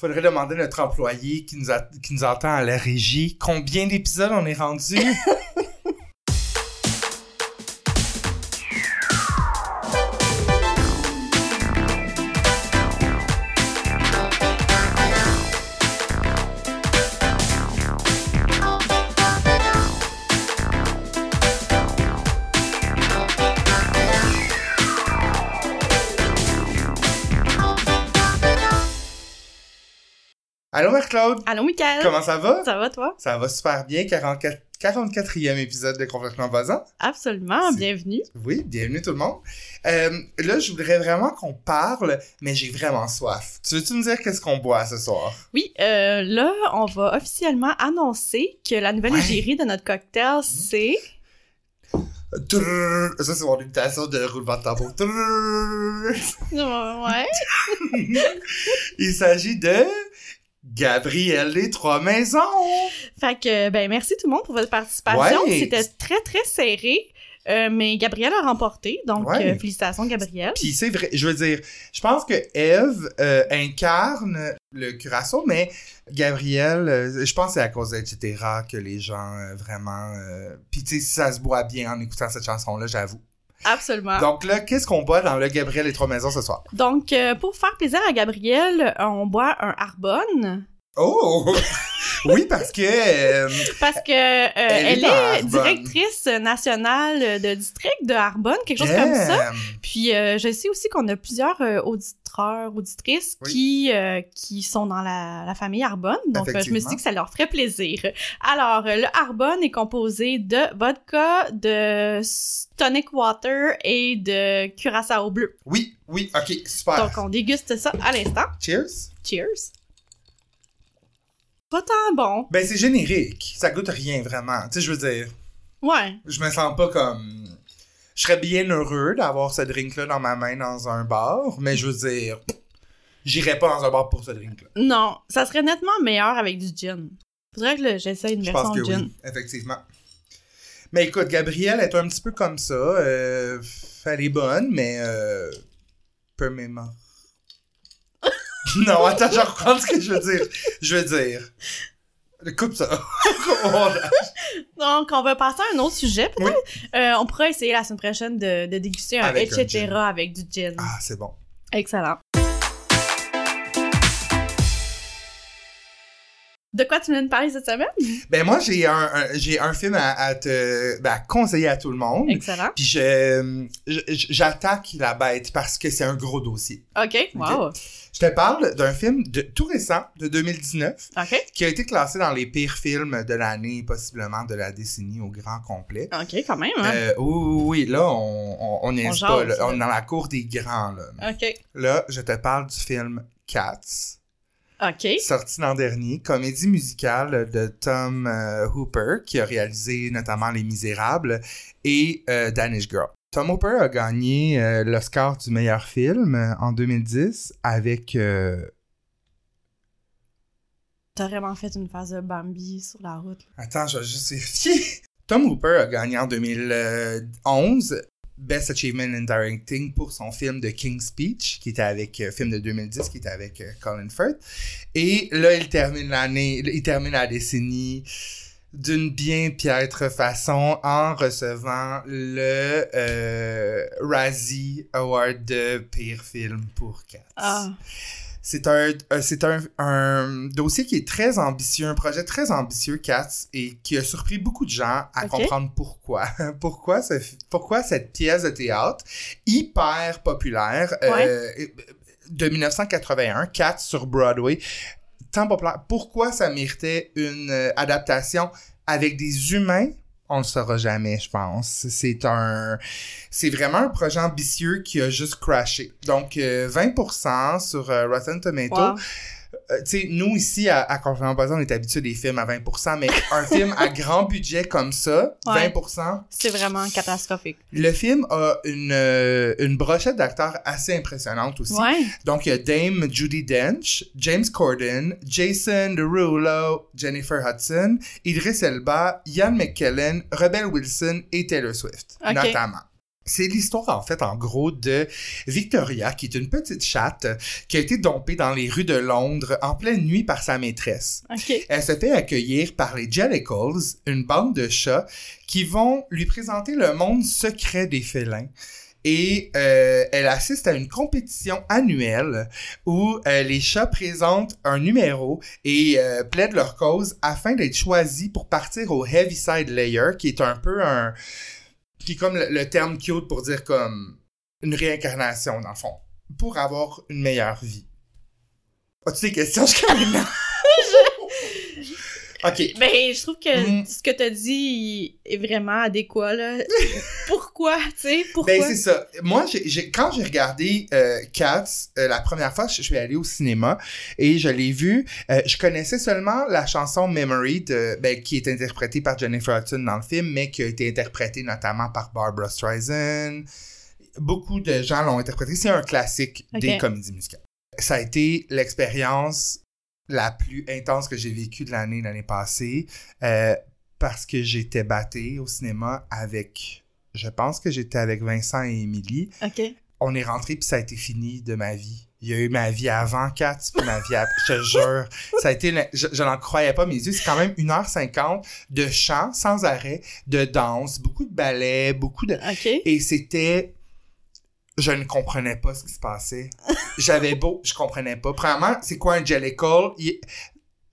Faudrait demander à notre employé qui nous, a- qui nous entend à la régie combien d'épisodes on est rendu. Allô, Mickaël? Comment ça va? Ça va, toi? Ça va super bien. 44, 44e épisode de Complètement Buzzant. Absolument, C'est- bienvenue. Oui, bienvenue tout le monde. Euh, là, je voudrais vraiment qu'on parle, mais j'ai vraiment soif. Tu veux-tu me dire qu'est-ce qu'on boit ce soir? Oui, euh, là, on va officiellement annoncer que la nouvelle Ouais. égérie de notre cocktail, c'est... Trrrr. Ça, c'est mon imitation de roulement de tambour. Ouais. Il s'agit de Gabrielle des Trois Maisons. Fait que, ben, merci tout le monde pour votre participation. Ouais. C'était très, très serré, euh, mais Gabrielle a remporté, donc Ouais. euh, félicitations, Gabrielle. Puis c'est vrai, je veux dire, je pense que Eve euh, incarne le curaçao, mais Gabrielle, je pense que c'est à cause d'Etc. que les gens vraiment... Puis tu sais, ça se boit bien en écoutant cette chanson-là, j'avoue. Absolument. Donc là, qu'est-ce qu'on boit dans le Gabrielle des Trois Maisons ce soir? Donc, euh, pour faire plaisir à Gabrielle, on boit un Arbonne. Oh! oui, parce que... euh, Parce que euh, elle, est directrice nationale de district de Arbonne, quelque chose comme ça. Puis euh, je sais aussi qu'on a plusieurs auditeurs, auditrices Oui. qui qui sont dans la, la famille Arbonne. Donc je me suis dit que ça leur ferait plaisir. Alors le Arbonne est composé de vodka, de tonic water et de curaçao bleu. Oui, oui, ok, super. Donc on déguste ça à l'instant. Cheers. Cheers. Pas tant bon. Ben, c'est générique. Ça goûte rien, vraiment. Tu sais, je veux dire, Ouais. je me sens pas comme... Je serais bien heureux d'avoir ce drink-là dans ma main dans un bar, mais je veux dire, j'irais pas dans un bar pour ce drink-là. Non, ça serait nettement meilleur avec du gin. Faudrait que j'essaie une Je version pense que gin. oui, effectivement. Mais écoute, Gabrielle est un petit peu comme ça. Euh, elle est bonne, mais... Euh, peu mémoire. non, attends, je reprends ce que je veux dire. Je veux dire... Coupe ça. Donc, on va passer à un autre sujet, peut-être? Euh, on pourra essayer la semaine prochaine de, de déguster un Avec etc. avec du gin. ah, c'est bon. Excellent. De quoi tu viens de parler cette semaine? Ben moi, j'ai un, un- j'ai un film à, à te ben, à conseiller à tout le monde. Excellent. Puis je, j'attaque la bête parce que c'est un gros dossier. OK. Wow. Je te parle d'un film de tout récent, de 2019, OK. qui a été classé dans les pires films de l'année, possiblement de la décennie au grand complet. OK, quand même. Hein? Euh, oui, oui, là, on, on, pas, là. est dans la cour des grands, là. OK. Là, je te parle du film Cats. OK. sorti l'an dernier, comédie musicale de Tom euh, Hooper, qui a réalisé notamment Les Misérables, et euh, Danish Girl. Tom Hooper a gagné euh, l'Oscar du meilleur film en 2010 avec... T'as vraiment fait une phase de Bambi sur la route. Attends, je vais juste vérifier. Tom Hooper a gagné en 2011 Best Achievement in Directing pour son film de King's Speech, qui était avec, euh, film de 2010, qui était avec euh, Colin Firth. Et là, il termine l'année, il termine la décennie d'une bien piètre façon en recevant le euh, Razzie Award de pire film pour Cats. Ah. C'est un, euh, c'est un, un dossier qui est très ambitieux, un projet très ambitieux, Cats, et qui a surpris beaucoup de gens à comprendre pourquoi. pourquoi, ce, pourquoi cette pièce de théâtre hyper populaire euh, de 1981, Cats sur Broadway, tant populaire. Pourquoi ça méritait une euh, adaptation avec des humains? On le saura jamais, je pense. C'est un, c'est vraiment un projet ambitieux qui a juste crashé. Donc, euh, 20% sur euh, Rotten Tomatoes. Wow. Euh, tu sais, nous ici, à, à Basée, on est habitué des films à 20%, mais un film à grand budget comme ça, Ouais. 20%, C'est vraiment catastrophique. le film a une, euh, une brochette d'acteurs assez impressionnante aussi. Ouais. Donc, il y a Dame Judy Dench, James Corden, Jason Derulo, Jennifer Hudson, Idris Elba, Ian McKellen, Rebel Wilson et Taylor Swift, notamment. C'est l'histoire, en fait, en gros, de Victoria, qui est une petite chatte qui a été dompée dans les rues de Londres en pleine nuit par sa maîtresse. Elle se fait accueillir par les Jellicles, une bande de chats qui vont lui présenter le monde secret des félins. Et euh, elle assiste à une compétition annuelle où euh, les chats présentent un numéro et euh, plaident leur cause afin d'être choisis pour partir au Heaviside Layer, qui est un peu un... qui est comme le, le terme cute pour dire comme une réincarnation, dans le fond, pour avoir une meilleure vie. As-tu des questions jusqu'à maintenant? OK. Ben, je trouve que Mm. ce que t'as dit est vraiment adéquat, là. Pourquoi, tu sais? Pourquoi? Ben, c'est ça. Moi, j'ai, quand j'ai regardé euh, Cats, euh, la première fois, je, je suis allé au cinéma et je l'ai vu. euh, je connaissais seulement la chanson Memory, de, ben, qui est interprétée par Jennifer Hudson dans le film, mais qui a été interprétée notamment par Barbara Streisand. Beaucoup de gens l'ont interprétée. C'est un classique des comédies musicales. Ça a été l'expérience la plus intense que j'ai vécue de l'année l'année passée euh, parce que j'étais batté au cinéma avec je pense que j'étais avec Vincent et Émilie. OK. On est rentré puis ça a été fini de ma vie. Il y a eu ma vie avant 4 puis ma vie après. Je te jure. Ça a été, je, je n'en croyais pas mes yeux. C'est quand même 1h50 de chant sans arrêt, de danse, beaucoup de ballet, beaucoup de, et c'était. Je ne comprenais pas ce qui se passait. J'avais beau, je comprenais pas. Premièrement, c'est quoi un jellicle?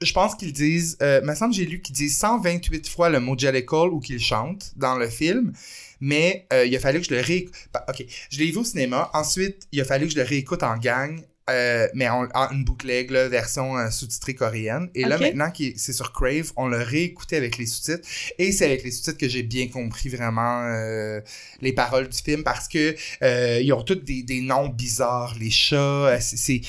Je pense qu'ils disent, euh, me semble j'ai lu qu'ils disent 128 fois le mot jellicle ou qu'ils chantent dans le film. Mais euh, il a fallu que je le réécoute. Ok, je l'ai vu au cinéma. Ensuite, il a fallu que je le réécoute en gang. Euh, mais en, en une bootleg, là, version euh, sous-titrée coréenne. Et là, maintenant que c'est sur Crave, on l'a réécouté avec les sous-titres. Et c'est avec les sous-titres que j'ai bien compris vraiment euh, les paroles du film parce que euh, ils ont tous des, des noms bizarres, les chats, euh, c'est,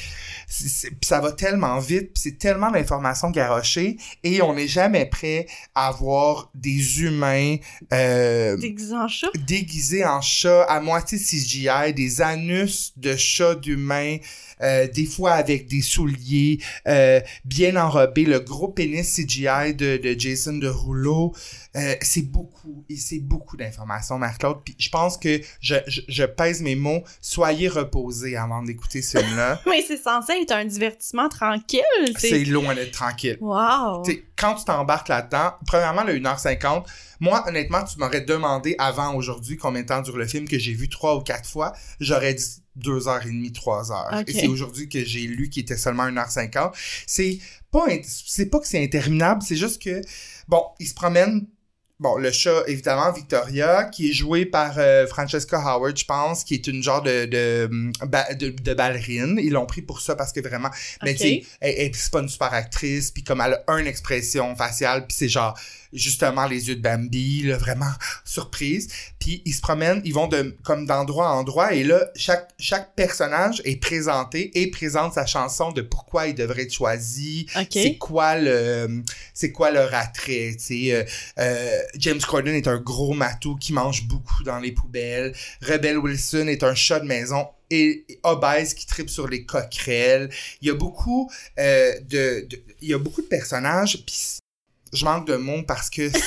ça va tellement vite, pis c'est tellement d'informations garochées et on n'est jamais prêt à voir des humains euh, Déguisé en chat? déguisés en chats, à moitié CGI, des anus de chats d'humains, euh, des fois avec des souliers, euh, bien enrobés, le gros pénis CGI de, de Jason. Euh, c'est beaucoup, et c'est beaucoup d'informations, Marc-Claude. Puis je pense que je, je, je pèse mes mots. Soyez reposés avant d'écouter ce film-là. Mais c'est censé être un divertissement tranquille, c'est loin d'être tranquille. Wow! T'sais, quand tu t'embarques là-dedans, premièrement, le 1h50, moi, honnêtement, tu m'aurais demandé avant aujourd'hui combien de temps dure le film que j'ai vu trois ou quatre fois, j'aurais dit deux heures et demie, trois heures. Et c'est aujourd'hui que j'ai lu qu'il était seulement 1h50. C'est pas, c'est pas que c'est interminable, c'est juste que, bon, il se promène Bon, le chat, évidemment, Victoria, qui est jouée par euh, Francesca Howard, je pense, qui est une genre de, de, ba- de, de ballerine. Ils l'ont pris pour ça parce que vraiment, mais tu sais, elle, elle- c'est pas une super actrice, puis comme elle a une expression faciale, puis c'est genre justement les yeux de Bambi, là, vraiment surprise. Puis ils se promènent, ils vont de comme d'endroit en endroit, et là chaque chaque personnage est présenté et présente sa chanson de pourquoi il devrait être choisi, OK. c'est quoi le c'est quoi leur attrait, tu sais. euh, euh, James Corden est un gros matou qui mange beaucoup dans les poubelles. Rebel Wilson est un chat de maison et et obèse qui tripe sur les coquerelles. Il y a beaucoup euh, de, de- il y a beaucoup de personnages puis je manque de mots parce que tu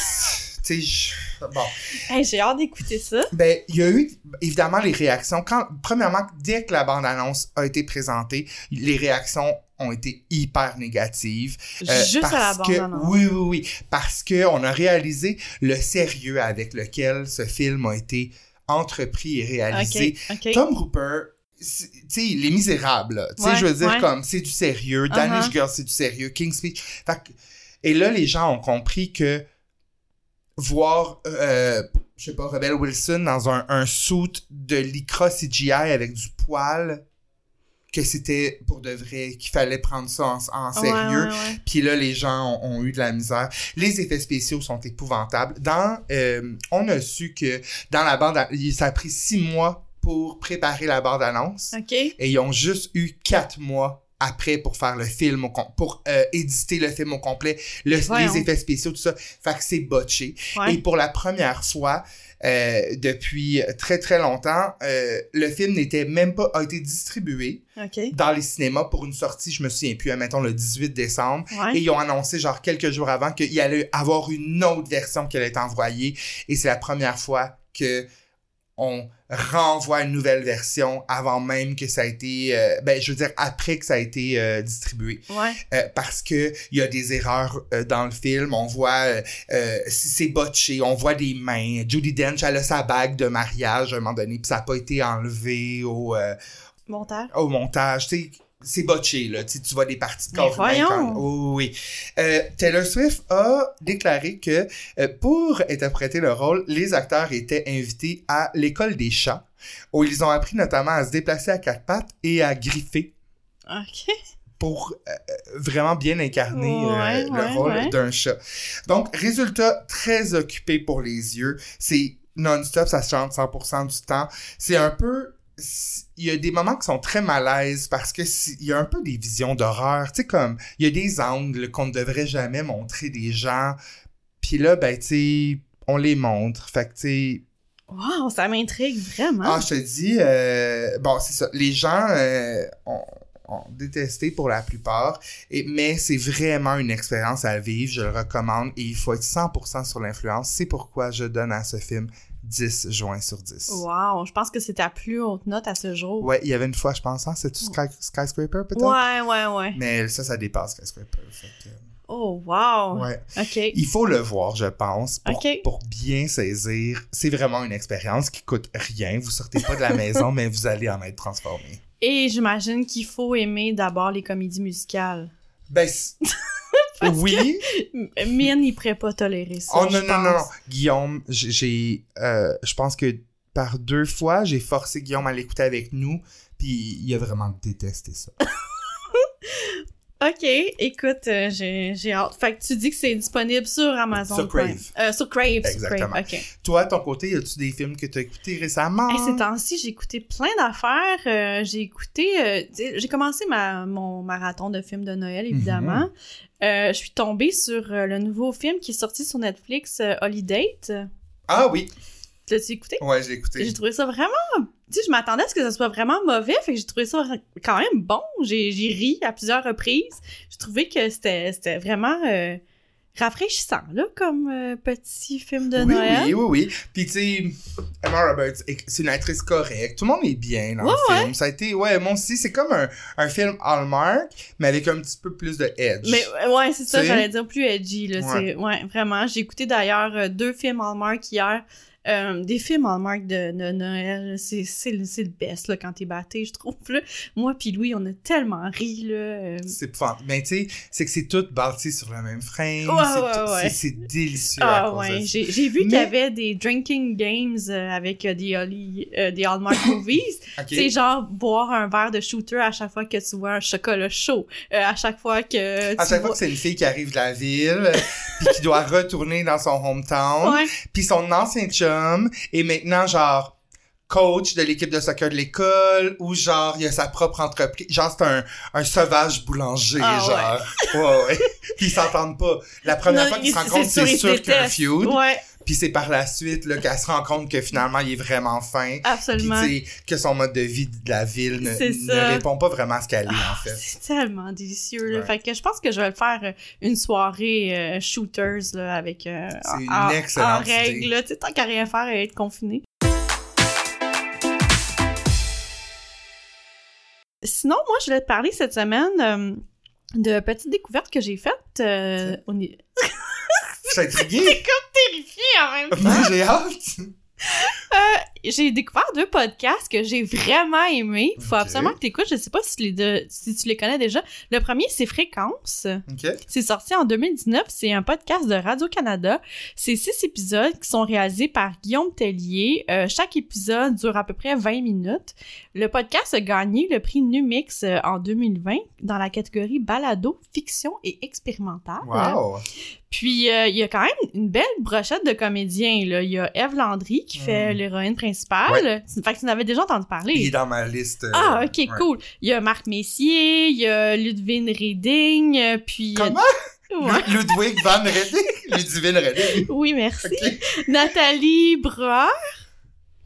sais je- bon Hey, j'ai hâte d'écouter ça. ben, il y a eu évidemment les réactions. Quand, premièrement, dès que la bande-annonce a été présentée, les réactions ont été hyper négatives. Euh, Juste à la parce que- bande-annonce. Oui, oui, oui. Parce que on a réalisé le sérieux avec lequel ce film a été entrepris et réalisé. Tom c'est- tu sais, Les Misérables, tu sais, Ouais, je veux dire, ouais. comme, c'est du sérieux. Danish Uh-huh. Girl, c'est du sérieux. King's Speech. Fait que- et là, les gens ont compris que voir, euh, je sais pas, Rebel Wilson dans un, un suit de lycra CGI avec du poil, que c'était pour de vrai, qu'il fallait prendre ça en, sérieux. ouais, ouais. Puis là, les gens ont, ont eu de la misère. Les effets spéciaux sont épouvantables. Dans, euh, on a su que dans la bande, ça a pris six mois pour préparer la bande-annonce OK. et ils ont juste eu quatre mois après pour faire le film, au pour euh, éditer le film au complet, le- les effets spéciaux, tout ça. Fait que c'est botché. Ouais. Et pour la première fois, euh, depuis très très longtemps, euh, le film n'était même pas, a été distribué OK. dans les cinémas pour une sortie, je me souviens plus, admettons le 18 décembre. Ouais. Et ils ont annoncé, genre, quelques jours avant, qu'il allait avoir une autre version qui allait être envoyée. Et c'est la première fois que on renvoie une nouvelle version avant même que ça a été, euh, ben je veux dire après que ça a été euh, distribué, Ouais. Euh, parce que il y a des erreurs euh, dans le film. On voit euh, euh, si c'est botché, on voit des mains. Judy Dench elle a sa bague de mariage à un moment donné, puis ça a pas été enlevé au euh, Montage? au montage, tu sais, c'est botché, là. Tu tu vois des parties de corps humain voyons! quand- Oui. Euh, Taylor Swift a déclaré que euh, pour interpréter le rôle, les acteurs étaient invités à l'école des chats, où ils ont appris notamment à se déplacer à quatre pattes et à griffer OK. pour euh, vraiment bien incarner Ouais, le ouais, rôle ouais. d'un chat. Donc, résultat très occupé pour les yeux. C'est non-stop, ça se chante 100% du temps. C'est un peu... Il y a des moments qui sont très malaises parce que si- il y a un peu des visions d'horreur. Tu sais, comme, il y a des angles qu'on ne devrait jamais montrer des gens. Puis là, ben, tu sais, on les montre. Fait que, tu sais, Wow, ça m'intrigue vraiment. ah, je te dis, euh, bon, c'est ça. Les gens euh, ont, ont détesté pour la plupart, et, mais c'est vraiment une expérience à vivre. Je le recommande et il faut être 100% sur l'influence. C'est pourquoi je donne à ce film 10 juin sur 10. Wow, je pense que c'est ta plus haute note à ce jour. Ouais, il y avait une fois, je pense, hein, c'est-tu Sky, Skyscraper peut-être? Ouais, ouais, ouais. Mais ça, ça dépasse Skyscraper. fait que, Oh, wow. ouais. OK. Il faut le voir, je pense, pour, pour bien saisir. C'est vraiment une expérience qui coûte rien. Vous sortez pas de la maison, mais vous allez en être transformé. Et j'imagine qu'il faut aimer d'abord les comédies musicales. Ben, oui. M- Mine, il pourrait pas tolérer ça. Oh non, non, non. Guillaume, j'ai- euh, je pense que par deux fois, j'ai forcé Guillaume à l'écouter avec nous, puis il a vraiment détesté ça. Ok, écoute, euh, j'ai hâte. Fait que tu dis que c'est disponible sur Amazon. Sur Prime. Crave. Euh, sur Crave. Sur Exactement. Crave, ok. Toi, ton côté, y a-tu des films que tu as écoutés récemment? Hey, ces temps-ci, j'ai écouté plein d'affaires. Euh, j'ai écouté... euh, j'ai commencé ma, mon marathon de films de Noël, évidemment. Euh, je suis tombée sur euh, le nouveau film qui est sorti sur Netflix, euh, Holiday. Ah oui. L'as-tu écouté? Ouais, je l'ai écouté. J'ai trouvé ça vraiment... Tu sais, je m'attendais à ce que ça soit vraiment mauvais, fait que j'ai trouvé ça quand même bon. J'ai j'ai ri à plusieurs reprises. J'ai trouvé que c'était c'était vraiment euh, rafraîchissant, là, comme euh, petit film de oui, Noël. oui, oui, oui. Puis tu sais, Emma Roberts, c'est une actrice correcte. Tout le monde est bien dans Ouais, le film. Ça a été, ouais, moi aussi, c'est comme un, un film Hallmark, mais avec un petit peu plus de edge. Mais euh, ouais, c'est ça, j'allais dire plus edgy, là. Ouais. Ouais, vraiment. J'ai écouté d'ailleurs euh, deux films Hallmark hier. Euh, des films Hallmark de, de Noël, c'est c'est le c'est le best, là, quand t'es batté, je trouve, là. Moi puis Louis, on a tellement ri, là. euh, C'est pas. Mais tu sais, c'est que c'est tout bâti sur le même frame. Ouais, c'est ouais, tout- ouais. c'est- C'est délicieux. Ah ouais, j'ai vu qu'il y avait des drinking games euh, avec euh, des, Holly- des Hallmark movies. Sais, genre boire un verre de shooter à chaque fois que tu vois un chocolat chaud. À chaque fois que À chaque fois que c'est une fille qui arrive de la ville, puis qui doit retourner dans son hometown, puis son ancien chum est maintenant genre coach de l'équipe de soccer de l'école ou genre il a sa propre entreprise. Genre c'est un, un sauvage boulanger Ah, genre. ouais. Ouais puis ils s'entendent pas. La première Non, fois qu'ils il- se rencontrent c'est sûr, qu'il y a un feud. Ouais, puis c'est par la suite là qu'elle se rend compte que finalement il est vraiment fin absolument. que son mode de vie de la ville ne, répond pas vraiment à ce qu'elle est en Ah, fait C'est tellement délicieux. Là. Ouais. Fait que je pense que je vais le faire euh, une soirée euh, shooters là, avec euh, C'est une en, excellente en règle. idée. là. Tu sais, tant qu'à rien faire et être confiné. Sinon, moi, je voulais te parler cette semaine euh, de petites découvertes que j'ai faites. euh, au je suis intrigué Terrifiée en même temps. moi j'ai hâte J'ai découvert deux podcasts que j'ai vraiment aimés. Faut Ok. absolument que tu écoutes. Je sais pas si, tu les de- si tu les connais déjà. Le premier, c'est Fréquence. C'est sorti en 2019. C'est un podcast de Radio-Canada. C'est six épisodes qui sont réalisés par Guillaume Tellier. Euh, chaque épisode dure à peu près 20 minutes. Le podcast a gagné le prix Numix euh, en 2020 dans la catégorie balado, fiction et expérimentale. wow Puis euh, il y a quand même une belle brochette de comédiens. Là. Il y a Eve Landry qui fait Mm. l'héroïne principale. Fait que tu en avais déjà entendu parler. il est dans ma liste euh, Ah, ok, ouais. cool. Il y a Marc Messier, il y a Ludwig Reding, euh, puis... Comment? Ouais. Lu- Ludwig van Redding? Ludwig Redding? Oui, merci. Ok. Nathalie Breuer,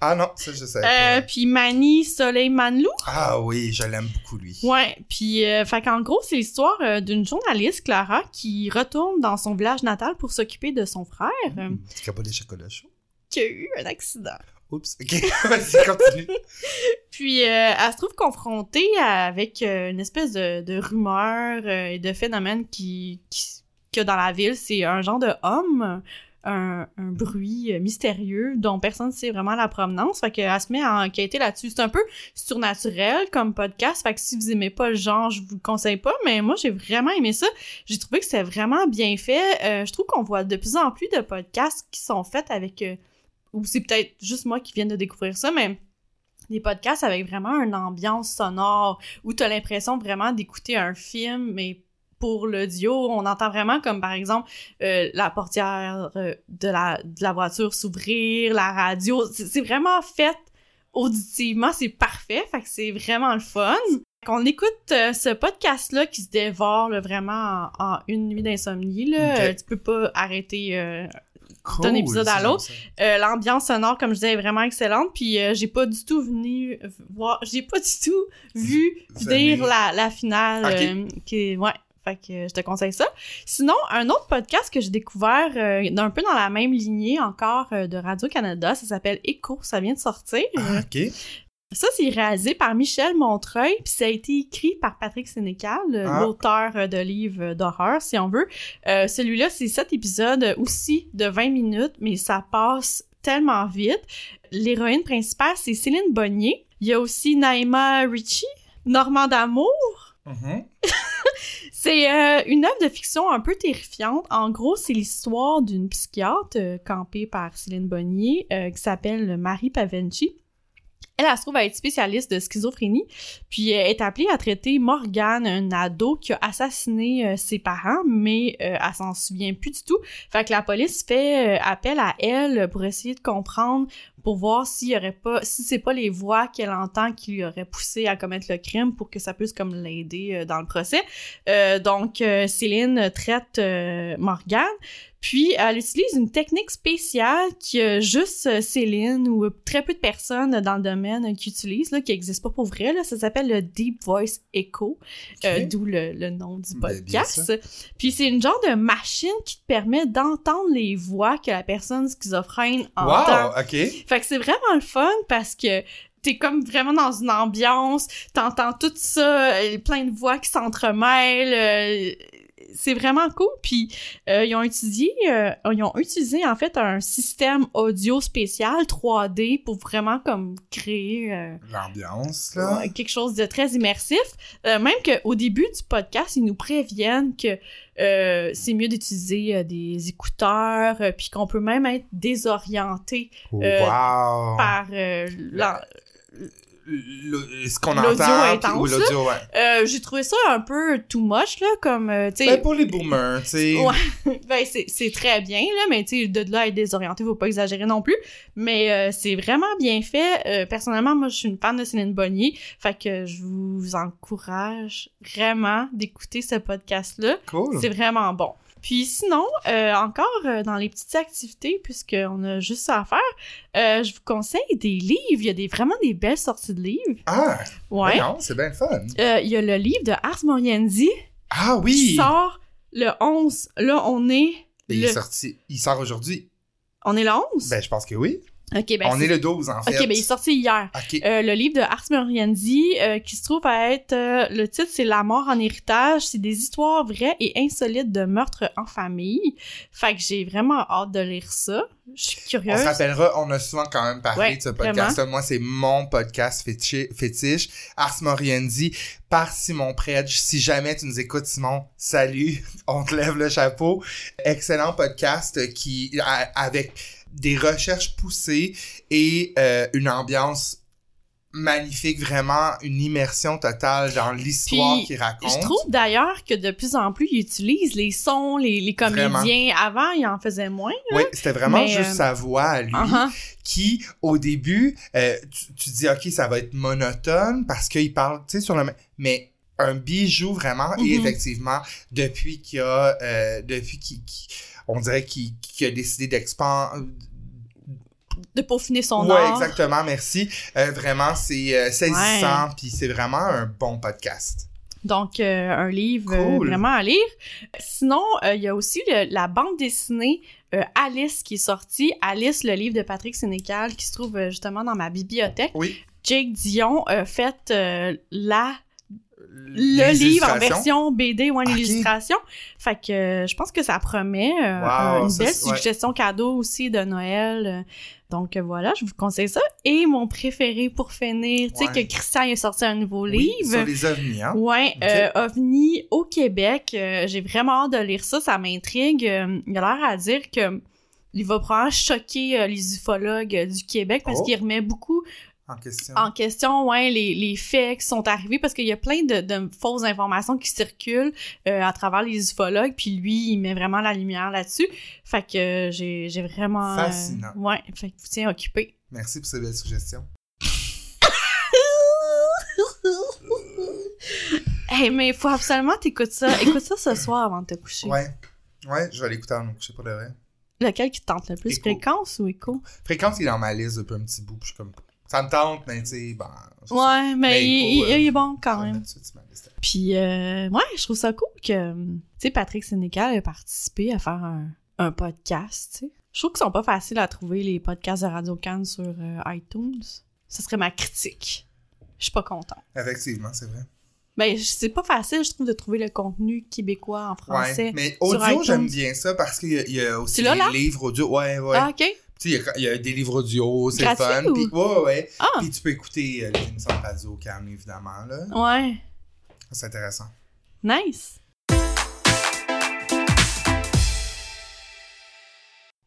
Ah non, ça je sais euh, puis Mani Soleil-Manlou. Ah oui, je l'aime beaucoup lui. Ouais, puis euh, fait qu'en gros, c'est l'histoire euh, d'une journaliste, Clara, qui retourne dans son village natal pour s'occuper de son frère, euh, Mmh, pas des chocolats chauds? qui a eu un accident. Oups, ok, vas-y, continue. Puis euh, elle se trouve confrontée avec euh, une espèce de, rumeur euh, et de phénomène qui, qui, a dans la ville. C'est un genre de homme, un, bruit mystérieux dont personne ne sait vraiment la provenance. Fait qu'elle se met à enquêter là-dessus. C'est un peu surnaturel comme podcast. Fait que si vous aimez pas le genre, je vous le conseille pas. Mais moi, j'ai vraiment aimé ça. J'ai trouvé que c'était vraiment bien fait. Je trouve qu'on voit de plus en plus de podcasts qui sont faits avec... ou c'est peut-être juste moi qui viens de découvrir ça, mais des podcasts avec vraiment une ambiance sonore où t'as l'impression vraiment d'écouter un film, mais pour l'audio, on entend vraiment comme par exemple euh, la portière euh, de, la, de la voiture s'ouvrir, la radio. C'est vraiment fait auditivement, c'est parfait, fait que c'est vraiment le fun. Qu'on écoute euh, ce podcast-là qui se dévore là, vraiment en, en une nuit d'insomnie. Là. Tu peux pas arrêter Cool, d'un épisode à l'autre. euh, l'ambiance sonore, comme je disais, est vraiment excellente. Puis euh, j'ai pas du tout venu voir, j'ai pas du tout vu Venir. dire la, la finale. Euh, qui, ouais, fait que je te conseille ça. Sinon, un autre podcast que j'ai découvert, un peu dans la même lignée encore de Radio Canada, ça s'appelle Écho, ça vient de sortir. Ah, ok. Ça, c'est réalisé par Michel Montreuil, puis ça a été écrit par Patrick Sénécal, Ah. l'auteur euh, de livres d'horreur, si on veut. Euh, Celui-là, c'est sept épisodes aussi de 20 minutes, mais ça passe tellement vite. L'héroïne principale, c'est Céline Bonnier. Il y a aussi Naïma Ritchie, Normand d'amour. Mhm. C'est euh, une œuvre de fiction un peu terrifiante. En gros, c'est l'histoire d'une psychiatre euh, campée par Céline Bonnier euh, qui s'appelle Marie Pavenchi. Elle, elle se trouve à être spécialiste de schizophrénie, puis elle est appelée à traiter Morgane, un ado qui a assassiné euh, ses parents, mais euh, elle s'en souvient plus du tout. Fait que la police fait euh, appel à elle pour essayer de comprendre, pour voir s'il y aurait pas, si c'est pas les voix qu'elle entend qui lui auraient poussé à commettre le crime pour que ça puisse comme l'aider euh, dans le procès. Euh, donc euh, Céline traite euh, Morgane, puis elle utilise une technique spéciale qui a juste Céline ou très peu de personnes dans le domaine qui utilisent, là, qui n'existe pas pour vrai. Là. Ça s'appelle le Deep Voice Echo, euh, d'où le, le nom du Ben, podcast. Puis c'est une genre de machine qui te permet d'entendre les voix que la personne schizophrène entend. Wow, ok. Fait que c'est vraiment le fun parce que t'es comme vraiment dans une ambiance, t'entends tout ça, euh, plein de voix qui s'entremêlent. euh, c'est vraiment cool. Puis euh, ils ont utilisé, euh, ils ont utilisé en fait un système audio spécial 3D pour vraiment comme créer euh, L'ambiance, là. Quelque chose de très immersif. Même qu'au début du podcast, ils nous préviennent que euh, c'est mieux d'utiliser euh, des écouteurs, euh, puis qu'on peut même être désorienté euh, wow. par l'en- Le- ce qu'on entend. Ou l'audio, ouais. Euh, J'ai trouvé ça un peu too much, là, comme, euh, tu sais... Ben, pour les boomers, tu sais. Ouais. ben, c'est c'est très bien, là, mais tu sais, de là à être désorienté, faut pas exagérer non plus. Mais euh, c'est vraiment bien fait. Euh, personnellement, moi, je suis une fan de Céline Bonnier, fait que je vous encourage vraiment d'écouter ce podcast-là. Cool. C'est vraiment bon. Puis sinon, euh, encore euh, dans les petites activités, puisqu'on a juste ça à faire, euh, je vous conseille des livres. Il y a des, vraiment des belles sorties de livres. Ah, Ouais. non, c'est bien fun. Euh, il y a le livre de Ars Moriendi Ah qui oui! sort le 11. Là, on est... Il le- est sorti. Il sort aujourd'hui. On est le 11? Ben, je pense que oui. Ben On est le 12, en fait. Ok, ben il est sorti hier. Euh, le livre de Ars Moriendi, euh, qui se trouve à être... euh, le titre, c'est La mort en héritage. C'est des histoires vraies et insolites de meurtres en famille. Fait que j'ai vraiment hâte de lire ça. Je suis On curieuse. se rappellera, on a souvent quand même parlé Ouais, de ce podcast-là. Moi, c'est mon podcast fétiche, Ars Moriendi, par Simon Predge. Si jamais tu nous écoutes, Simon, salut, on te lève le chapeau. Excellent podcast qui, avec des recherches poussées et euh, une ambiance magnifique, vraiment une immersion totale dans l'histoire qu'il raconte. Je trouve d'ailleurs que de plus en plus, ils utilisent les sons, les, les comédiens. Avant, ils en faisaient moins. Oui, c'était vraiment Mais, juste euh, sa voix à lui. Uh-huh. qui, au début, euh, tu, tu dis, OK, ça va être monotone parce qu'il parle, tu sais, sur le même... Mais un bijou, vraiment, et Mhm. effectivement, depuis qu'il a... euh, depuis qu'il... qu'il- on dirait qu'il a décidé d'expandre... De peaufiner son Ouais, art. exactement, merci. Euh, vraiment, c'est euh, saisissant, puis c'est vraiment un bon podcast. Donc, euh, un livre Cool. vraiment à lire. Sinon, il y a aussi le- la bande dessinée Alice qui est sortie. Alice, le livre de Patrick Sénécal, qui se trouve justement dans ma bibliothèque. Oui. Jake Dion a fait la le livre en version BD ou en illustration. Fait que euh, je pense que ça promet euh, Wow, une belle ouais. suggestion cadeau aussi de Noël. Donc euh, voilà, je vous conseille ça. Et mon préféré pour finir, tu sais que Christian a sorti un nouveau Oui, livre. sur les ovnis, hein? Ouais, euh, au Québec. J'ai vraiment hâte de lire ça, ça m'intrigue. Il a l'air à dire que il va probablement choquer euh, les ufologues euh, du Québec parce Oh. qu'il remet beaucoup En question. en question ouais, les, les faits qui sont arrivés parce qu'il y a plein de, de fausses informations qui circulent euh, à travers les ufologues, puis lui, il met vraiment la lumière là-dessus. Fait que euh, j'ai j'ai vraiment... euh, Fascinant. ouais, fait que vous tiens occupé. Merci pour ces belles suggestions. hey, mais il faut absolument t'écouter ça. Écoute ça ce soir avant de te coucher. Ouais. Ouais, je vais l'écouter en coucher pour de vrai. Lequel qui te tente le plus? Écho. Fréquence ou écho? Fréquence, il est dans ma liste depuis un petit bout. puis Je suis comme. Ça me tente, mais tu sais, ben. ça. Ouais, mais Mais il, il- euh, il est bon quand même. Puis, euh, ouais, je trouve ça cool que, tu sais, Patrick Sénécal ait participé à faire un, un podcast, tu sais. Je trouve qu'ils sont pas faciles à trouver, les podcasts de Radio Cannes sur euh, iTunes. Ce serait ma critique. Je suis pas contente. Effectivement, c'est vrai. Ben, c'est pas facile, je trouve, de trouver le contenu québécois en français. Ouais. Mais audio, j'aime bien ça parce qu'il y, a- y a aussi l'as, les là? livres audio. Ouais, ouais. Ah, OK. Il y a- il y, a des livres audio, c'est Gratuit fun. ou- Puis, ouais, ouais. Ah, Puis tu peux écouter euh, les émissions de radio calme, évidemment, là. ouais. C'est intéressant. Nice.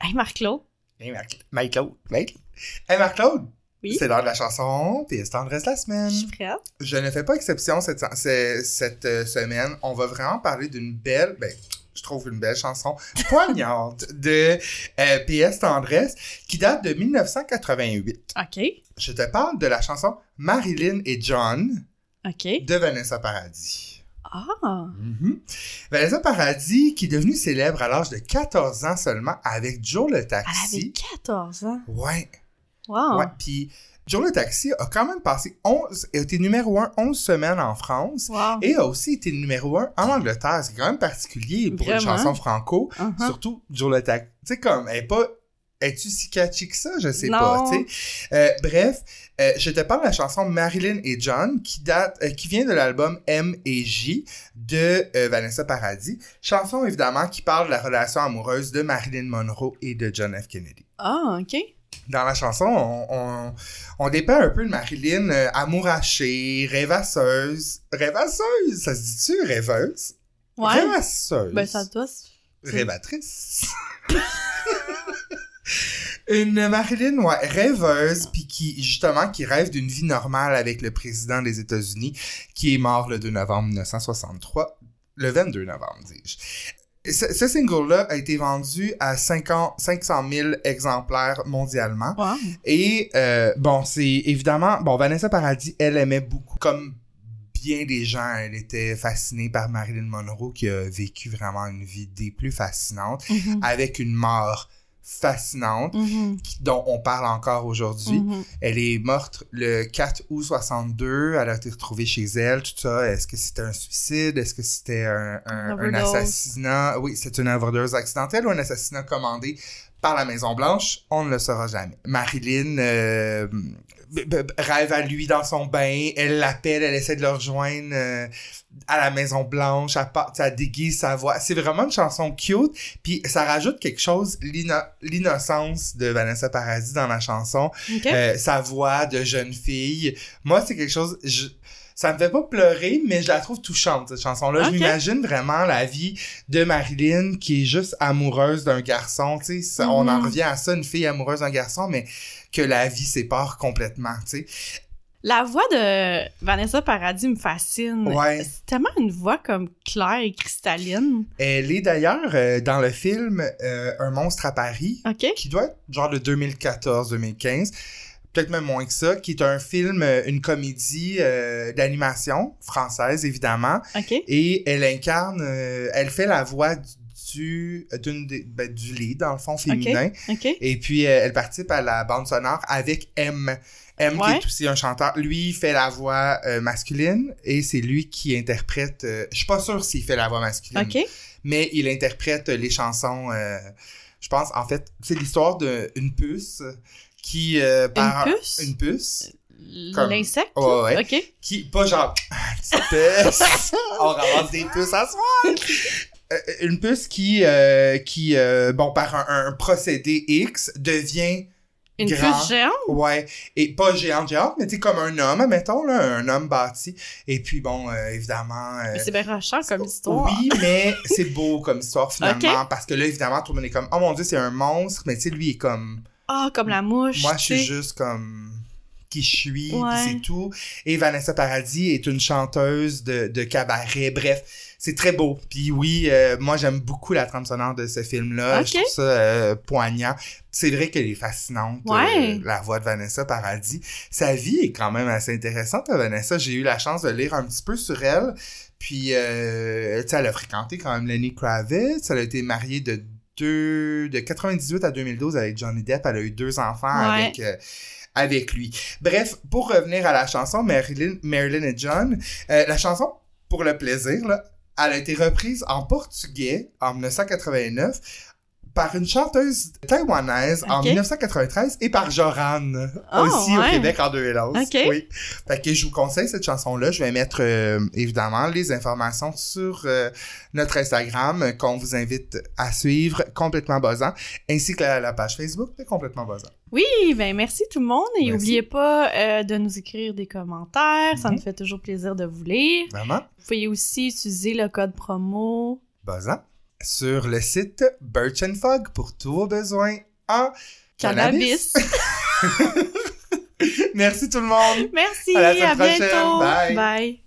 Hey, Marc-Claude. Hey, Marc- Mike-Claude. Mike- Hey, Marc-Claude! Oui? C'est l'heure de la chanson, puis c'est tendresse la semaine. Je suis prête. Je ne fais pas exception cette, ce- cette euh, semaine. On va vraiment parler d'une belle, ben, je trouve une belle chanson poignante de euh, PS Tendresse qui date de 1988. OK. Je te parle de la chanson Marilyn et John de Vanessa Paradis. Ah. Mhm. Vanessa Paradis qui est devenue célèbre à l'âge de 14 ans seulement avec Joe le Elle avait Taxi. 14 ans. Ouais. Wow. Ouais, puis Joe le Taxi a quand même passé 11, a été numéro 1 11 semaines en France Wow. et a aussi été numéro 1 en Angleterre. C'est quand même particulier pour une chanson franco, Uh-huh. surtout Joe le Taxi. Tu sais, comme, elle est pas. Es-tu si catchy que ça? Je sais Non. pas, tu sais. Euh, bref, euh, je te parle de la chanson Marilyn et John qui date, euh, qui vient de l'album M et J de euh, Vanessa Paradis. Chanson, évidemment, qui parle de la relation amoureuse de Marilyn Monroe et de John F. Kennedy Ah, OK. Dans la chanson, on, on, on dépeint un peu de Marilyn euh, amourachée, rêvasseuse. Rêvasseuse, ça se dit-tu rêveuse? Ouais. Rêvasseuse. Ben, ça doit. Rêvatrice. Une Marilyn, ouais, rêveuse, puis qui, justement, qui rêve d'une vie normale avec le président des États-Unis, qui est mort le 2 novembre 1963, le 22 novembre, dis-je. Ce, ce single-là a été vendu à 50 500 000 exemplaires mondialement. Wow. Et euh, bon, c'est évidemment, bon, Vanessa Paradis, elle aimait beaucoup, comme bien des gens, elle était fascinée par Marilyn Monroe, qui a vécu vraiment une vie des plus fascinantes, Mhm. avec une mort fascinante, Mhm. qui- dont on parle encore aujourd'hui. Mhm. Elle est morte le 4 août 62. Elle a été retrouvée chez elle, tout ça. Est-ce que c'était un suicide? Est-ce que c'était un, un- un Overdose. assassinat? Oui, c'est une overdose accidentelle ou un assassinat commandé par la Maison-Blanche? On ne le saura jamais. Marilyn euh, rêve à lui dans son bain. Elle l'appelle, elle essaie de le rejoindre euh, à la Maison-Blanche. Elle, part- elle déguise sa voix. C'est vraiment une chanson cute. Puis ça rajoute quelque chose, l'inno- l'innocence de Vanessa Paradis dans la chanson. OK. Euh, sa voix de jeune fille. Moi, c'est quelque chose. Je, ça me fait pas pleurer, mais je la trouve touchante, cette chanson-là. Je m'imagine vraiment la vie de Marilyn qui est juste amoureuse d'un garçon. Tu sais, on en Mhm. revient à ça, une fille amoureuse d'un garçon, mais que la vie sépare complètement. Tu sais. La voix de Vanessa Paradis me fascine. Ouais. C'est tellement une voix comme claire et cristalline. Elle est d'ailleurs euh, dans le film euh, Un monstre à Paris, OK? qui doit être genre de 2014-2015, peut-être même moins que ça, qui est un film, euh, une comédie euh, d'animation française, évidemment. OK? Et elle incarne, euh, elle fait la voix du, du, d'une ben, du lead, dans le fond, féminin. OK. Et puis, euh, elle participe à la bande sonore avec M. M, qui est aussi un chanteur. Lui, fait la voix masculine et c'est lui qui interprète... je suis pas sûre s'il fait la voix masculine, mais il interprète les chansons... je pense, en fait, c'est l'histoire d'une puce qui... euh, par- puce? Une puce. L'insecte? Ouais, ouais. OK. Qui, pas genre, on ramasse des puces à soir. Euh, une puce qui, euh, qui euh, bon, par un, un procédé X, devient, Une Grand. puce géante? ouais, et pas géante, géante, mais tu comme un homme, mettons, là, un homme bâti. Et puis, bon, évidemment... C'est bien rochant comme histoire. oui, mais c'est beau comme histoire, finalement, parce que là, évidemment, tout le monde est comme, oh mon dieu, c'est un monstre, mais tu sais, lui est comme... Ah, comme la mouche. Moi, je suis juste comme qui je suis, Ouais. c'est tout. Et Vanessa Paradis est une chanteuse de, de cabaret. Bref, c'est très beau. Puis oui, euh, moi, j'aime beaucoup la trame sonore de ce film-là. Ok. Je trouve ça euh, poignant. C'est vrai qu'elle est fascinante, Ouais. euh, la voix de Vanessa Paradis. Sa vie est quand même assez intéressante, hein, Vanessa. J'ai eu la chance de lire un petit peu sur elle. Puis, euh, tu sais, elle a fréquenté quand même Lenny Kravitz. Elle a été mariée de deux, de 98 à 2012 avec Johnny Depp. Elle a eu deux enfants Ouais. avec, euh, avec lui. Bref, pour revenir à la chanson Marilyn, Marilyn et John, euh, la chanson, pour le plaisir, là, elle a été reprise en portugais en 1989 par une chanteuse taïwanaise en Ok. 1993 et par Joran Oh, aussi ouais. au Québec en 2011. Ok. Oui. Fait que je vous conseille cette chanson-là. Je vais mettre euh, évidemment les informations sur euh, notre Instagram euh, qu'on vous invite à suivre complètement buzzant, ainsi que la, la page Facebook de complètement buzzant. Oui, ben merci tout le monde. Et n'oubliez pas euh, de nous écrire des commentaires. Ça Mhm. nous fait toujours plaisir de vous lire. Vraiment Vous pouvez aussi utiliser le code promo. buzzant sur le site Birch and Fog pour tous vos besoins en Cannabis. Merci tout le monde. Merci, À la à, bientôt. Bye. Bye.